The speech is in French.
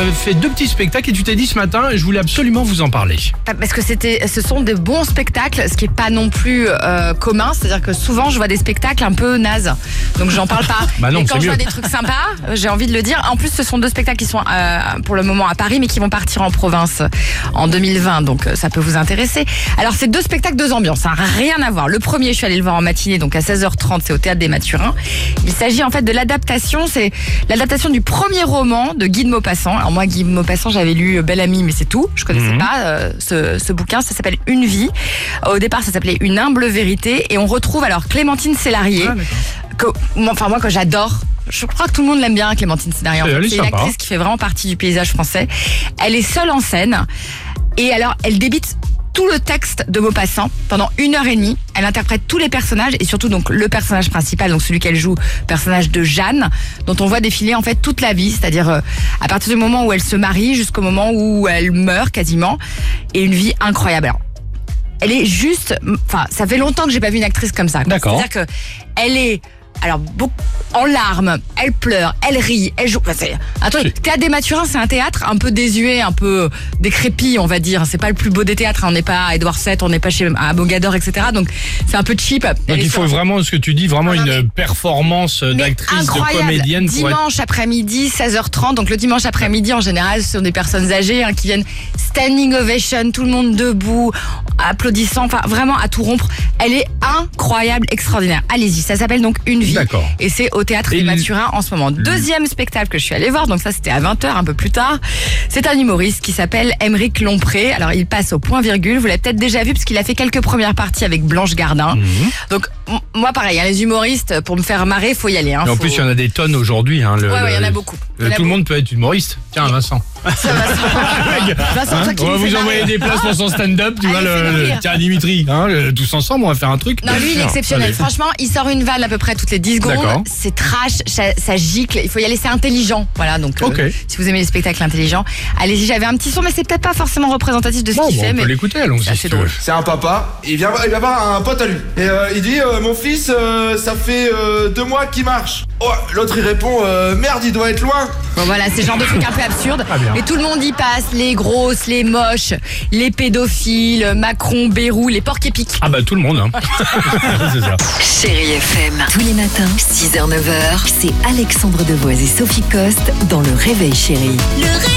FM. Tu avais fait deux petits spectacles et tu t'es dit ce matin, je voulais absolument vous en parler. Ah, Parce que c'était, ce sont des bons spectacles, ce qui est pas non plus euh, commun. C'est-à-dire que souvent, je vois des spectacles un peu nazes. Donc, j'en parle pas. Bah non, Et quand je vois des trucs sympas, euh, j'ai envie de le dire. En plus, ce sont deux spectacles qui sont euh, pour le moment à Paris, mais qui vont partir en province en 2020. Donc, euh, ça peut vous intéresser. Alors, c'est deux spectacles, deux ambiances. hein, rien à voir. Le premier, je suis allée le voir en matinée, donc à 16h30, c'est au Théâtre des Mathurins. Il s'agit en fait de l'adaptation. C'est l'adaptation du premier roman de Guy de Maupassant. Alors, moi, Guy Maupassant, j'avais lu Belle Amie, mais c'est tout. Je connaissais pas euh, ce, ce bouquin. Ça s'appelle Une vie. Au départ, ça s'appelait Une humble vérité. Et on retrouve alors Clémentine Célarier. Ah, que, enfin, moi, que j'adore. Je crois que tout le monde l'aime bien, Clémentine est C'est une actrice qui fait vraiment partie du paysage français. Elle est seule en scène. Et alors, elle débite tout le texte de Maupassant pendant une heure et demie. Elle interprète tous les personnages et surtout donc le personnage principal, donc celui qu'elle joue, personnage de Jeanne, dont on voit défiler en fait toute la vie, c'est-à-dire euh, à partir du moment où elle se marie jusqu'au moment où elle meurt quasiment, et une vie incroyable. Alors, elle est juste, enfin, ça fait longtemps que j'ai pas vu une actrice comme ça. D'accord. C'est-à-dire que elle est, alors, beaucoup, en larmes, elle pleure, elle rit, elle joue. Enfin, c'est un truc. Théâtre des Mathurins, c'est un théâtre un peu désuet, un peu décrépit, on va dire. C'est pas le plus beau des théâtres. hein. On n'est pas à Édouard VII, on n'est pas chez à Mogador, etc. Donc, c'est un peu cheap. Donc il faut vraiment, ce que tu dis, vraiment Non, non, une performance d'actrice, de comédienne être... Dimanche après-midi, 16h30. Donc le dimanche après-midi, en général, ce sont des personnes âgées hein, qui viennent standing ovation, tout le monde debout, applaudissant, enfin vraiment à tout rompre. Elle est incroyable, extraordinaire. Allez-y, ça s'appelle donc Une vie. D'accord. Et c'est au théâtre des Mathurins en ce moment. Deuxième spectacle que je suis allée voir, donc ça c'était à 20h un peu plus tard. C'est un humoriste qui s'appelle Émeric Lompré. Alors il passe au point virgule. Vous l'avez peut-être déjà vu parce qu'il a fait quelques premières parties avec Blanche Gardin. Mhm. Donc moi pareil, hein, les humoristes pour me faire marrer, faut y aller. Hein, en Faut- plus, il y en a des tonnes aujourd'hui. Hein, le- Ouais, ouais, il y en a beaucoup. le- Il y en a tout le monde peut être humoriste. Tiens, Vincent. Ça va, va. Vincent, Hein toi qui on va vous envoyer des places pour son stand-up. Tu vois, le, tiens, Dimitri, hein, le- tous ensemble, on va faire un truc. Non, lui, il est exceptionnel. allez. Franchement, il sort une vanne à peu près toutes les 10 D'accord. secondes. C'est trash, ça, ça gicle. Il faut y aller, c'est intelligent. Voilà, donc euh, Ok. si vous aimez les spectacles intelligents, allez-y. J'avais un petit son, mais c'est peut-être pas forcément représentatif de ce Bon, qu'il bon, fait. on peut mais l'écouter, allons-y. c'est drôle. C'est un papa, il vient, il vient voir un pote à lui. Et euh, il dit euh, Mon fils, euh, ça fait euh, deux mois qu'il marche. Oh, L'autre il répond euh, Merde, il doit être loin. Bon, voilà, c'est le genre de truc un peu absurde. Ah. Et tout le monde y passe. Les grosses, les moches, les pédophiles, Macron, Bérou, les porcs épiques. Ah bah tout le monde. Hein. c'est ça. Chérie FM. Tous les matins, 6h, 9h, c'est Alexandre Devoise et Sophie Coste dans Le Réveil Chérie. Le réveil,